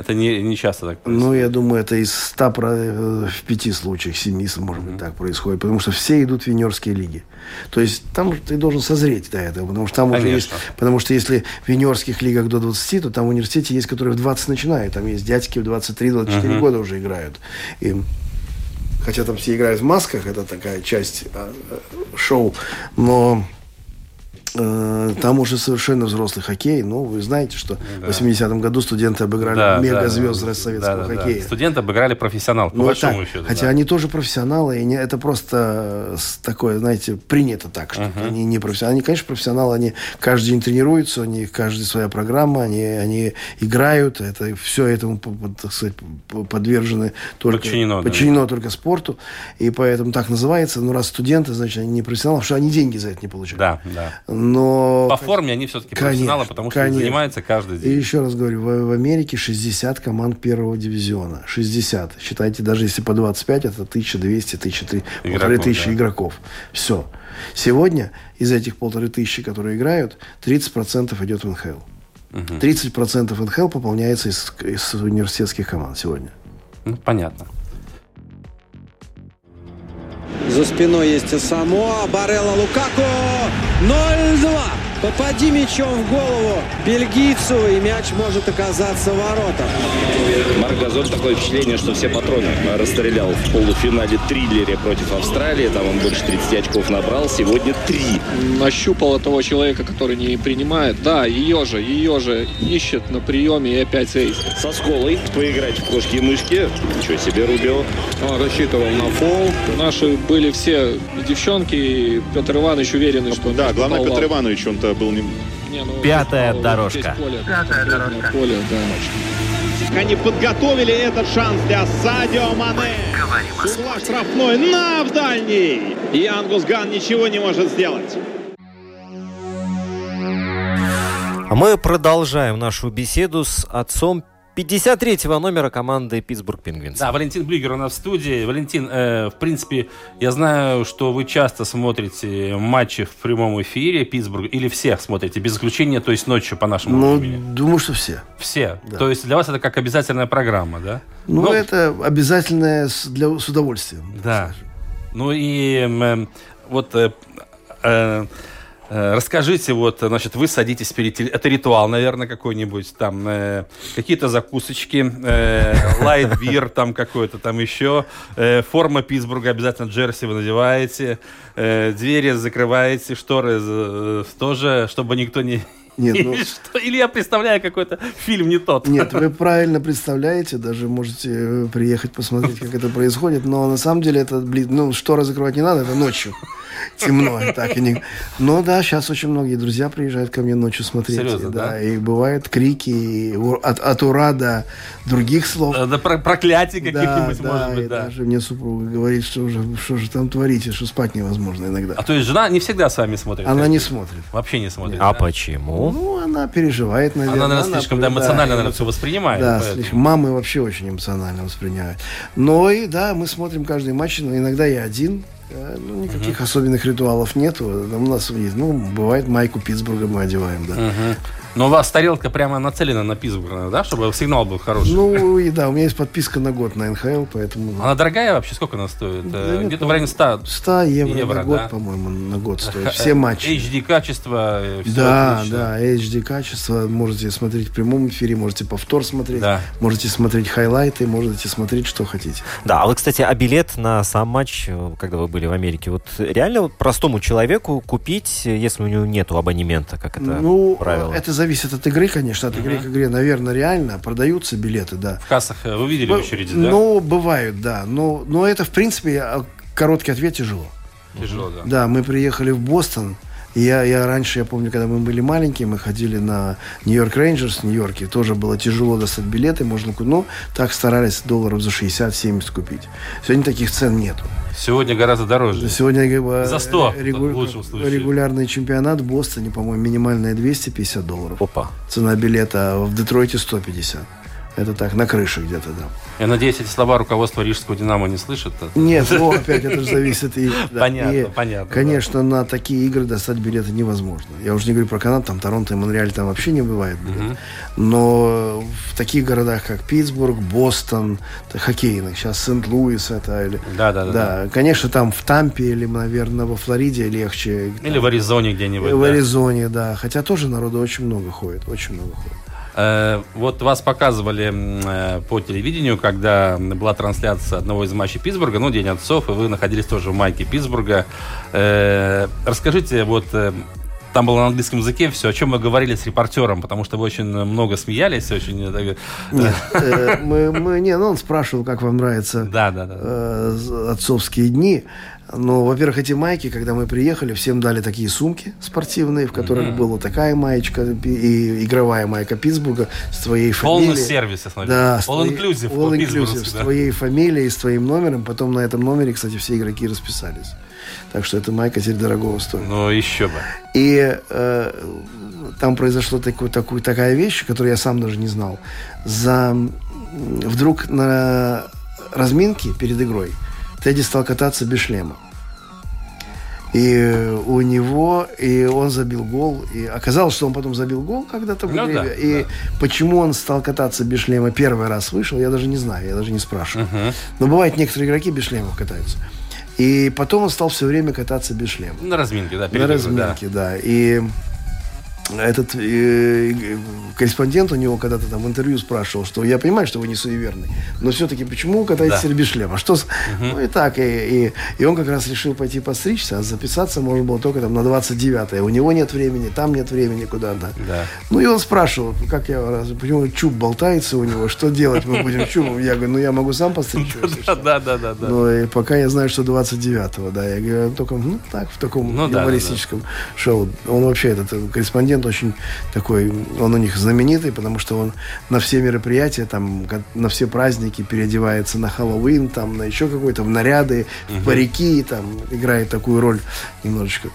Это не, не часто так происходит. Ну, я думаю, это из ста в пяти случаях, семи, может быть, mm-hmm. так происходит. Потому что все идут в юниорские лиги. То есть там ты должен созреть до этого. Потому что там Конечно. уже есть... Потому что если в юниорских лигах до 20, то там в университете есть, которые в 20 начинают. Там есть дядьки в 23-24 mm-hmm. года уже играют. И хотя там все играют в масках, это такая часть а, а, шоу, но Э, там уже совершенно взрослый хоккей. Ну, вы знаете, что да. в 80-м году студенты обыграли да, мегазвезд да, советского да, хоккея. Да. Студенты обыграли профессионал, по ну, большому так, счету. Хотя да. они тоже профессионалы, и не, это просто такое, знаете, принято так, что uh-huh. они не профессионалы. Они, конечно, профессионалы, они каждый день тренируются, у них каждая своя программа, они, они играют, это, все этому, так сказать, подвержены только, подчинено, подчинено да. только спорту, и поэтому так называется. Но раз студенты, значит, они не профессионалы, потому что они деньги за это не получают. Да, да но... По форме они все-таки профессионалы, потому что конечно. занимаются каждый день. И еще раз говорю, в, в Америке 60 команд первого дивизиона. 60. Считайте, даже если по 25, это 1200, 1300, полторы тысячи да. игроков. Все. Сегодня из этих полторы тысячи, которые играют, 30% идет в НХЛ. Угу. 30% НХЛ пополняется из, из университетских команд сегодня. Ну, понятно. За спиной есть Самоа. Барелла Лукако. 0-2. Попади мячом в голову бельгийцу, и мяч может оказаться в воротах. Марк Газон такое впечатление, что все патроны расстрелял в полуфинале триллере против Австралии. Там он больше 30 очков набрал. Сегодня три. Нащупал того человека, который не принимает. Да, ее же, ее же ищет на приеме и опять эйс. Со сколой поиграть в кошки-мышки. Ничего себе, Рубио. Он рассчитывал на фол. Наши были все девчонки, и Петр Иванович уверенный, что... Да, главное, Петр Иванович, он-то был не... Не, ну, Пятая дорожка. Поле, Пятая дорожка. Поле, да. Они подготовили этот шанс для Садио Мане. С угла штрафной на в дальний. И Ангус Ган ничего не может сделать. А мы продолжаем нашу беседу с отцом 53-го номера команды Питтсбург Пингвинс. Да, Валентин Блюгер у нас в студии. Валентин, э, в принципе, я знаю, что вы часто смотрите матчи в прямом эфире Питтсбург, или всех смотрите, без исключения, то есть ночью по нашему Ну, времени. думаю, что все. Все. Да. То есть для вас это как обязательная программа, да? Ну, это обязательное с, для, с удовольствием. Да. Ну и м, вот э, э, э, расскажите, вот, значит, вы садитесь перед теле- это ритуал, наверное, какой-нибудь там э, какие-то закусочки, э, лайтбир там какой-то там еще, э, форма Питтсбурга обязательно джерси вы надеваете, э, двери закрываете, шторы э, тоже, чтобы никто не Нет, ну- Или что? Или я представляю какой-то фильм не тот. Нет, вы правильно представляете, даже можете э, приехать посмотреть, как это происходит, но на самом деле это, блин, ну, шторы закрывать не надо, это ночью. Темно, так и не... Но да, сейчас очень многие друзья приезжают ко мне ночью смотреть. Серьезно, да? И бывают крики и от, от ура до других слов. Да, про- проклятий каких-нибудь, да, может да, быть, и да. даже мне супруга говорит, что же, что же там творите, что спать невозможно иногда. А то есть жена не всегда с вами смотрит? Она не смотрит. Вообще не смотрит. А да? почему? Ну, она переживает, наверное. Она, наверное, слишком да, да, эмоционально, и наверное, все воспринимает. Да, поэтому. слишком. Мамы вообще очень эмоционально воспринимают. Но и да, мы смотрим каждый матч, но иногда я один. Э, Ну, никаких особенных ритуалов нету. У нас есть, ну, бывает майку Питтсбурга мы одеваем, да. Мгм. Но у вас тарелка прямо нацелена на Питтсбург, да, чтобы сигнал был хороший? Ну, и да, у меня есть подписка на год на НХЛ, поэтому... Она дорогая вообще? Сколько она стоит? Да Э, нет, Где-то в районе 100. 100 евро, Евро, на год, да. по-моему, на год стоит. Все матчи. HD качество, э, Да, отлично. да, HD качество. Можете смотреть в прямом эфире, можете повтор смотреть, Да. можете смотреть хайлайты, можете смотреть, что хотите. Да, а вы, кстати, а билет на сам матч, э, когда вы были в Америке, вот реально вот простому человеку купить, если у него нету абонемента, как это ну, правило? это зависит от игры, конечно, от игры к игре, наверное, реально продаются билеты, да. В кассах э, вы видели Б- очереди, да? Ну, бывают, да. Но, но это, в принципе, а, короткий ответ тяжело. Тяжело, да. Да, мы приехали в Бостон. Я, я раньше, я помню, когда мы были маленькие, мы ходили на Нью-Йорк Рейнджерс в Нью-Йорке. Тоже было тяжело достать билеты. Можно, ну, так старались долларов за 60-70 купить. Сегодня таких цен нету. Сегодня гораздо дороже. Сегодня За 100, э, регу- в лучшем случае. регулярный чемпионат в Бостоне, по-моему, минимальная 250 долларов. Опа. Цена билета, в Детройте 150. Это так, на крыше где-то, да. Я надеюсь, эти слова руководства Рижского «Динамо» не слышат. Нет, ну опять это же зависит. И, да, Понятно, и, понятно, Конечно, на такие игры достать билеты невозможно. Я уже не говорю про Канаду, там Торонто и Монреаль, там вообще не бывает билет. Но в таких городах, как Питтсбург, Бостон, хоккейных, сейчас Сент-Луис это или... Да, да, да. Да, конечно, там в Тампе или, наверное, во Флориде легче. Или в Аризоне где-нибудь. в да. Аризоне, да. Хотя тоже народу очень много ходит, очень много ходит. Э, Вот вас показывали э, по телевидению, когда была трансляция одного из матчей Питтсбурга, ну, День отцов, и вы находились тоже в майке Питтсбурга. Э, Расскажите, вот там было на английском языке все, о чем мы говорили с репортером, потому что вы очень много смеялись, очень... Нет, э, мы, мы, не, ну он спрашивал, как вам нравится Да, да, да. э, отцовские дни. Но, во-первых, эти майки, когда мы приехали, всем дали такие сумки спортивные, в которых была такая маечка и игровая майка Питтсбурга с твоей Полный фамилией. сервис, я смотрю. Да, All твоей- inclusive all inclusive, с да. твоей фамилией, с твоим номером. Потом на этом номере, кстати, все игроки расписались. Так что эта майка теперь дорогого стоит. Ну, еще бы. И э, там произошла такой, такой, такая вещь, которую я сам даже не знал. За, вдруг на разминке перед игрой Тедди стал кататься без шлема. И у него, и он забил гол. И оказалось, что он потом забил гол когда-то в Ну игре. да, и да. почему он стал кататься без шлема первый раз вышел, я даже не знаю, я даже не спрашиваю. Но бывает, некоторые игроки без шлемов катаются. И потом он стал все время кататься без шлема. На разминке, да, На игрой, да. разминке, да. И этот э, корреспондент у него когда-то там в интервью спрашивал, что я понимаю, что вы не суеверный, но все-таки почему катаетесь Да. без шлема? Что с- Ну и так, и, и, и он как раз решил пойти постричься, а записаться можно было только там на 29-е. У него нет времени, там нет времени куда-то. Да. Ну и он спрашивал, как я, почему чуб болтается у него, что делать мы будем чубом? Я говорю, ну я могу сам постричь. его, если что». Да, да, да, да. Ну, и пока я знаю, что 29-го, да. Я говорю, только, ну, так, в таком Ну, юмористическом шоу. Он вообще, этот э, корреспондент очень такой, он у них знаменитый, потому что он на все мероприятия, там, на все праздники переодевается на Хэллоуин, там, на еще какой-то, в наряды, в парики, там, играет такую роль немножечко.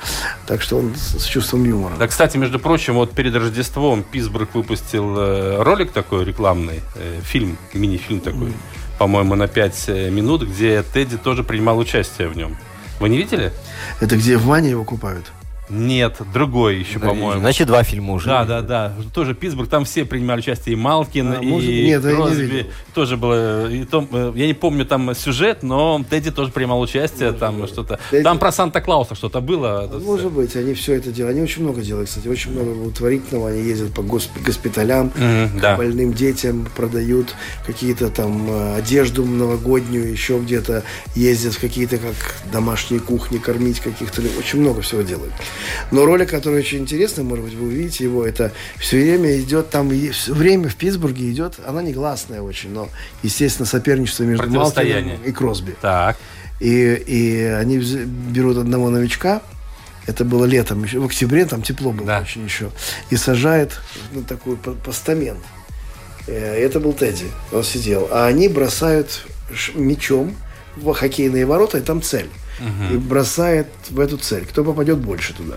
Так что он с, чувством юмора. Да, кстати, между прочим, вот перед Рождеством Питтсбург выпустил э, ролик такой рекламный, э, фильм, мини-фильм такой, по-моему, на 5 минут, где Тедди тоже принимал участие в нем. Вы не видели? Это где в Мане его купают? Нет, другой еще, по-моему. Значит, два фильма уже. Да, да, да. Тоже Питтсбург, там все принимали участие. И Малкин, А, может, и нет, я не Кросби. видел. тоже было. И том, э, я не помню там сюжет, но Тедди тоже принимал участие. там что-то. Тедди- Там про Санта-Клауса что-то было. Может быть, они все это делают. Они очень много делают, кстати. Очень много благотворительного. Они ездят по госп- госпиталям, к да. больным детям, продают какие-то там э, одежду новогоднюю, еще где-то ездят в какие-то как домашние кухни кормить каких-то. Очень много всего делают. Но ролик, который очень интересный, может быть, вы увидите его, это все время идет там, все время в Питтсбурге идет, она негласная очень, но, естественно, соперничество между. Малкиным и Кросби. Так. И, и они берут одного новичка, это было летом, еще, в октябре, там тепло было Да. очень еще, и сажает на такой по- постамент. Э, Это был Тедди, он сидел. А они бросают мячом в хоккейные ворота, и там цель. И бросает в эту цель. Кто попадет больше туда?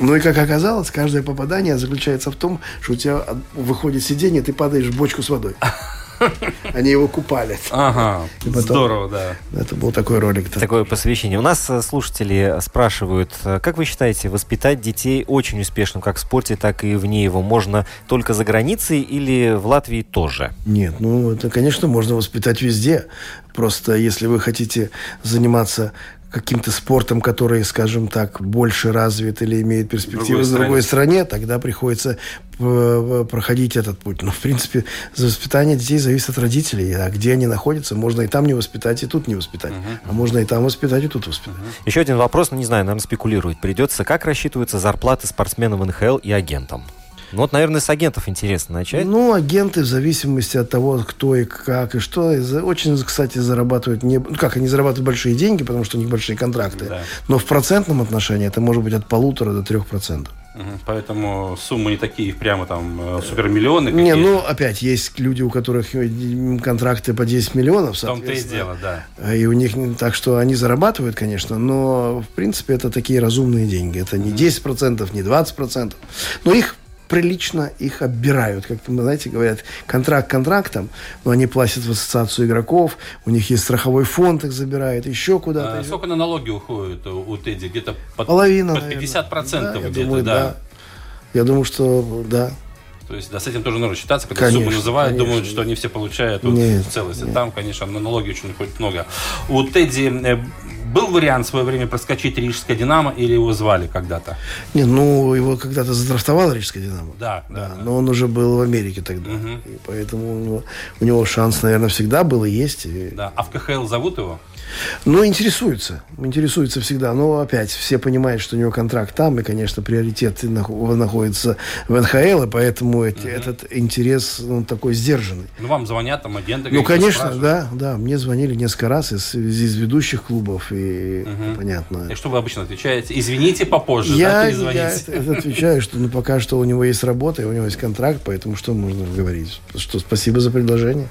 Ну и как оказалось, каждое попадание заключается в том, что у тебя выходит сиденье, ты падаешь в бочку с водой. Они его купали. Ага. И потом- Здорово, да. Это был такой ролик. Такое посвящение. У нас э, слушатели спрашивают, э, как вы считаете, воспитать детей очень успешно как в спорте, так и вне его можно только за границей или в Латвии тоже? Нет, ну это, конечно, можно воспитать везде. Просто если вы хотите заниматься каким-то спортом, который, скажем так, больше развит или имеет перспективы другой в другой стране, тогда приходится э, проходить этот путь. Но, в принципе, за воспитание детей зависит от родителей. А где они находятся, можно и там не воспитать, и тут не воспитать. А можно и там воспитать, и тут воспитать. Еще один вопрос, ну не знаю, наверное, спекулировать придется. Как рассчитываются зарплаты спортсменам НХЛ и агентам? Ну вот, наверное, с агентов интересно начать. Ну, агенты в зависимости от того, кто и как и что, очень, кстати, зарабатывают не, ну как они зарабатывают большие деньги, потому что у них большие контракты. Да. Но в процентном отношении это может быть от полутора до трех процентов. Поэтому суммы не такие прямо там э, супермиллионы. Не, ну опять есть люди, у которых э, контракты по 10 миллионов, В том-то и соответственно. дело, да. А И у них так что они зарабатывают, конечно, но в принципе это такие разумные деньги. Это не 10%, не 20%. Но их прилично их оббирают. Как, знаете, говорят, контракт контрактом, но они платят в ассоциацию игроков, у них есть страховой фонд, их забирает еще куда-то. А сколько на налоги уходит у, Тедди? Где-то под, Половина, под наверное. 50 процентов Да, я где-то, думаю, да. Я думаю, что да. То есть, да, с этим тоже нужно считаться, когда Конечно, сумму называют, конечно. думают, что они все получают вот Нет, в целости. Там, конечно, на налоги очень уходит много. У Тедди э, был вариант в свое время проскочить Рижское Динамо или его звали когда-то? Не, ну, его когда-то задрафтовал Рижская Динамо. Да, да. Да, но он уже был в Америке тогда. И поэтому у него, у него шанс, наверное, всегда был и есть. Да. А в КХЛ зовут его? Ну, интересуется. Интересуется всегда. Но опять, все понимают, что у него контракт там, и, конечно, приоритет нах- находится в НХЛ, и поэтому эти- этот интерес, он такой сдержанный. Ну, вам звонят там агенты. Ну, конечно, да, да. Мне звонили несколько раз из, из ведущих клубов, и понятно. И что вы обычно отвечаете? Извините, попозже, да, Я, я перезвоните. это отвечаю, что ну, пока что у него есть работа, и у него есть контракт, поэтому что можно говорить? Что спасибо за предложение.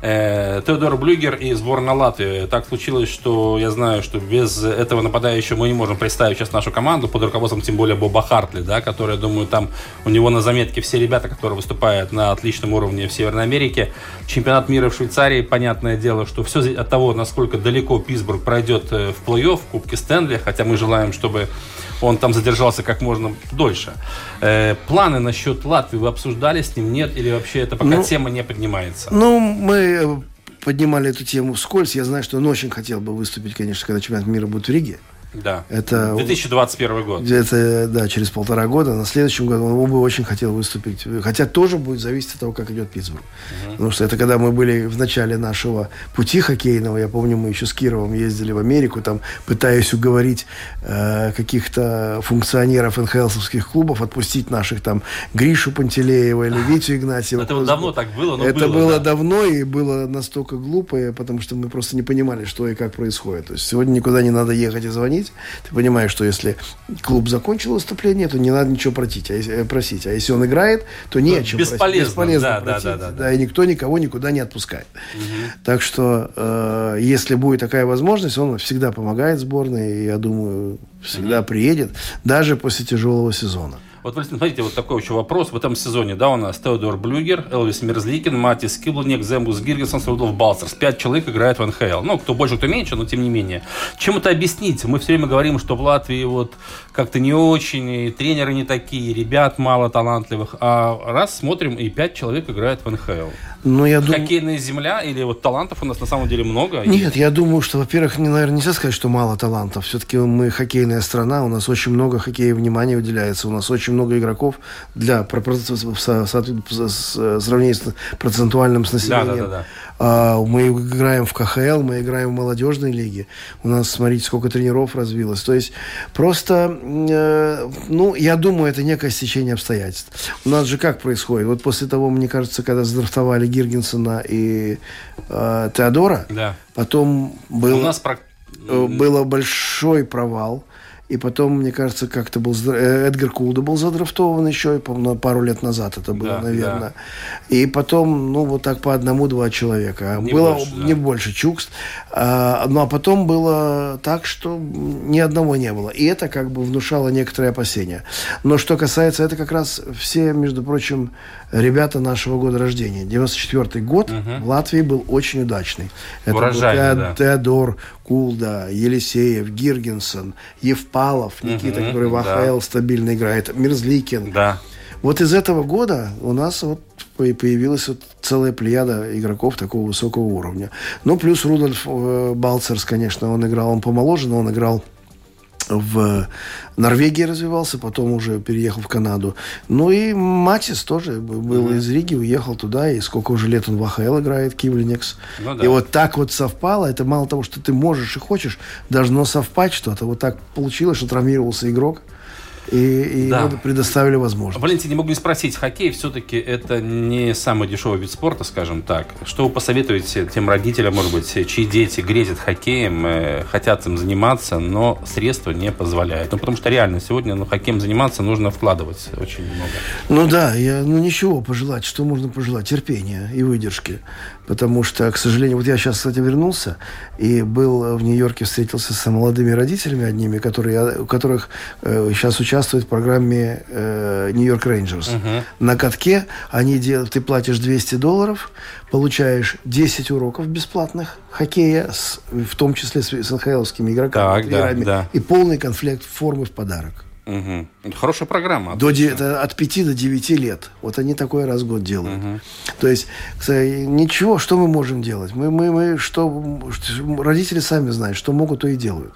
Э, Теодор Блюгер и сборная Латвии. Так случилось, что я знаю, что без этого нападающего мы не можем представить сейчас нашу команду под руководством, тем более Боба Хартли, да, который, я думаю, там у него на заметке все ребята, которые выступают на отличном уровне в Северной Америке. Чемпионат мира в Швейцарии, понятное дело, что все от того, насколько далеко Питтсбург пройдет э, в плей-офф в Кубке Стэнли, хотя мы желаем, чтобы он там задержался как можно дольше. Э, планы насчет Латвии вы обсуждали с ним, нет? Или вообще это пока Ну, тема не поднимается? Ну, мы э, поднимали эту тему вскользь. Я знаю, что он очень хотел бы выступить, конечно, когда чемпионат мира будет в Риге. Да. Это 2021 год. Это, да, через полтора года. На следующем году он бы очень хотел выступить. Хотя тоже будет зависеть от того, как идет Питтсбург. Угу. Потому что это когда мы были в начале нашего пути хоккейного, я помню, мы еще с Кировым ездили в Америку, там пытаясь уговорить э, каких-то функционеров НХЛовских клубов отпустить наших там Гришу Пантелеева или Витю Игнатьева. Это давно так было, но Это было, было да. давно и было настолько глупо, потому что мы просто не понимали, что и как происходит. То есть сегодня никуда не надо ехать и звонить, звонить. Ты понимаешь, что если клуб закончил выступление, то не надо ничего просить. А если, просить. А если он играет, то не Ну, о чем бесполезно, просить. Бесполезно да, просить. да, да, да, да, и никто никого никуда не отпускает. Так что, э, если будет такая возможность, он всегда помогает сборной. И, я думаю, всегда приедет, даже после тяжелого сезона. Вот, Валентин, смотрите, вот такой еще вопрос. В этом сезоне, да, у нас Теодор Блюгер, Элвис Мерзликин, Матис Киблунек, Зембус Гиргенсон, Рудolf Балцерс. Пять человек играет в НХЛ. Ну, кто больше, кто меньше, но тем не менее. Чем это объяснить? Мы все время говорим, что в Латвии вот как-то не очень, и тренеры не такие, ребят мало талантливых. А раз смотрим, и пять человек играет в НХЛ. Но я дум... Хоккейная земля или вот талантов у нас на самом деле много? Нет, я думаю, что, во-первых, не, наверное, нельзя сказать, что мало талантов. Все-таки мы хоккейная страна, у нас очень много хоккея внимания уделяется, у нас очень много игроков для сравнения с процентуальным с населением. Да, да, да, да. А, мы играем в КХЛ, мы играем в молодежной лиге. У нас, смотрите, сколько тренеров развилось. То есть просто, э, ну, я думаю, это некое стечение обстоятельств. У нас же как происходит? Вот после того, мне кажется, когда задрафтовали Гиргенсона и э, Теодора, да. потом был, у нас про... было большой провал. И потом, мне кажется, как-то был Эдгар Кулда был задрафтован еще пару лет назад это было, да, наверное. Да. И потом, ну, вот так по одному-два человека. Не было больше, да. не больше Чукс. А, ну, а потом было так, что ни одного не было. И это как бы внушало некоторые опасения. Но что касается, это как раз все, между прочим, ребята нашего года рождения. 94 год угу. в Латвии был очень удачный. Это Урожайный, был да. Кулда, Елисеев, Гиргенсон, Евпалов, Никита, Мгм, который в да. АХЛ стабильно играет, Мерзликин. Да. Вот из этого года у нас вот по- появилась вот целая плеяда игроков такого высокого уровня. Ну, плюс Рудольф э, Балцерс, конечно, он играл, он помоложе, но он играл в Норвегии развивался, потом уже переехал в Канаду. Ну и Матис тоже был из Риги, уехал туда, и сколько уже лет он в АХЛ играет, Кивленекс. Ну да. И вот так вот совпало, это мало того, что ты можешь и хочешь, должно совпать что-то. Вот так получилось, что травмировался игрок, и, и Да. ему предоставили возможность. Валентин, не могу не спросить, хоккей все-таки это не самый дешевый вид спорта, скажем так. Что вы посоветуете тем родителям, может быть, чьи дети грезят хоккеем, э, хотят им заниматься, но средства не позволяют? Ну, потому что реально сегодня ну, хоккеем заниматься нужно вкладывать очень много. Ну да, я, ну ничего пожелать. Что можно пожелать? Терпения и выдержки. Потому что, к сожалению, вот я сейчас, кстати, вернулся и был в Нью-Йорке, встретился с молодыми родителями одними, которые, у которых э, сейчас участвуют в программе э, Нью-Йорк Рейнджерс. На катке они делают, ты платишь 200 долларов, получаешь 10 уроков бесплатных хоккея, с- в том числе с, с НХЛовскими игроками, Так, да, тренерами, да. и полный комплект формы в подарок. Мгм. Это Хорошая программа. До, это от 5 до 9 лет. Вот они такой раз в год делают. То есть, кстати, ничего, что мы можем делать? Мы, мы, мы что, родители сами знают, что могут, то и делают.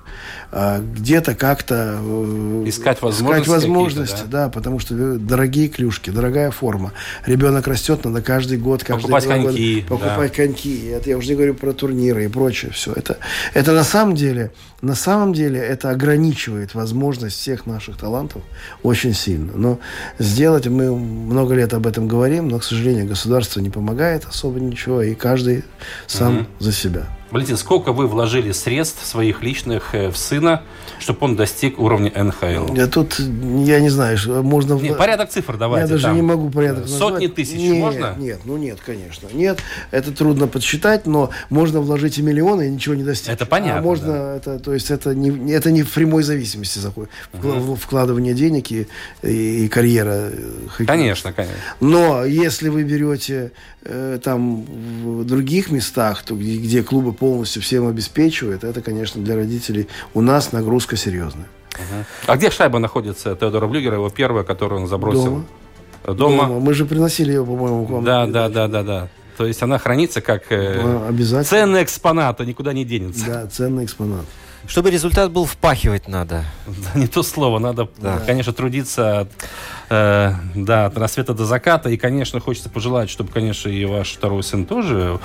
А, где-то как-то э, Искать возможности искать возможности, какие-то, да? потому что э, дорогие клюшки, дорогая форма. Ребенок растет, надо каждый год, каждый Покупать года коньки, покупать коньки. Это я уже не говорю про турниры и прочее. Все это, это на самом деле, на самом деле это ограничивает возможность всех наших талантов очень сильно. Но сделать мы много лет об этом говорим, но, к сожалению, государство не помогает особо ничего, и каждый сам за себя. Валентин, сколько вы вложили средств своих личных э, в сына, чтобы он достиг уровня НХЛ? Я тут, я не знаю, можно... Не, порядок цифр давайте. Я даже там. не могу порядок Сотни назвать. тысяч нет, можно? Нет, ну нет, конечно. Нет, это трудно подсчитать, но можно вложить и миллионы и ничего не достичь. Это понятно, А можно, да. это, то есть это не, это не в прямой зависимости заходит. Вкла- Вкладывание денег и, и, и карьера. э. Конечно, конечно. Но если вы берете э, там в других местах, то где, где клубы полностью всем обеспечивают, это, конечно, для родителей у нас нагрузка серьезная. А где шайба находится Теодора Блюгера, его первая, которую он забросил? Дома. Э, Дома? Мы же приносили ее, по-моему, к вам. Да, да, да, да, да. То есть она хранится как э, А, Обязательно. ценный экспонат, а никуда не денется. Да, ценный экспонат. Чтобы результат был, впахивать надо. Да, не то слово. Надо, Да. конечно, трудиться э, да, от рассвета до заката. И, конечно, хочется пожелать, чтобы, конечно, и ваш второй сын тоже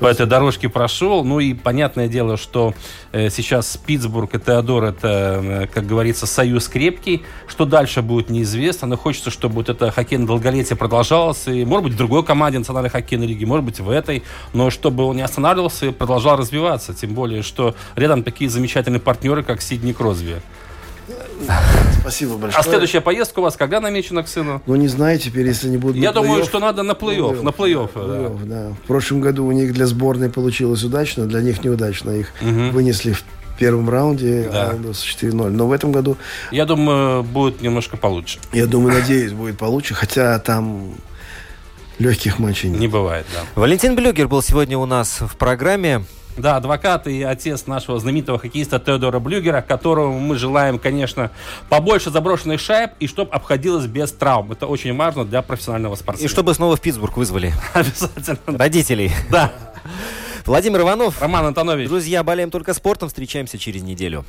по этой дорожке прошел. Ну и понятное дело, что э, сейчас Питтсбург и Теодор это, э, как говорится, союз крепкий. Что дальше будет неизвестно. Но хочется, чтобы вот это хоккейное долголетие продолжалось. И, может быть, в другой команде национальной хоккейной лиги, может быть, в этой. Но чтобы он не останавливался и продолжал развиваться. Тем более, что рядом такие замечательные партнеры, как Сидни Кросби. Спасибо большое. А следующая поездка у вас когда намечена к сыну? Ну, не знаю теперь, если не будут Я на думаю, что надо на плей-офф. На плей-офф. да. Плей-офф, да. В прошлом году у них для сборной получилось удачно, для них неудачно. Их вынесли в первом раунде Да. а, с 4-0. Но в этом году, Я думаю, будет немножко получше. я думаю, надеюсь, будет получше. Хотя там легких матчей нет. Не бывает, да. Валентин Блюгер был сегодня у нас в программе. Да, адвокат и отец нашего знаменитого хоккеиста Теодора Блюгера, которому мы желаем, конечно, побольше заброшенных шайб и чтобы обходилось без травм. Это очень важно для профессионального И спортсмена. чтобы снова в Питтсбург вызвали Обязательно. родителей. Да. Владимир Иванов. Роман Антонович. Друзья, болеем только спортом. Встречаемся через неделю.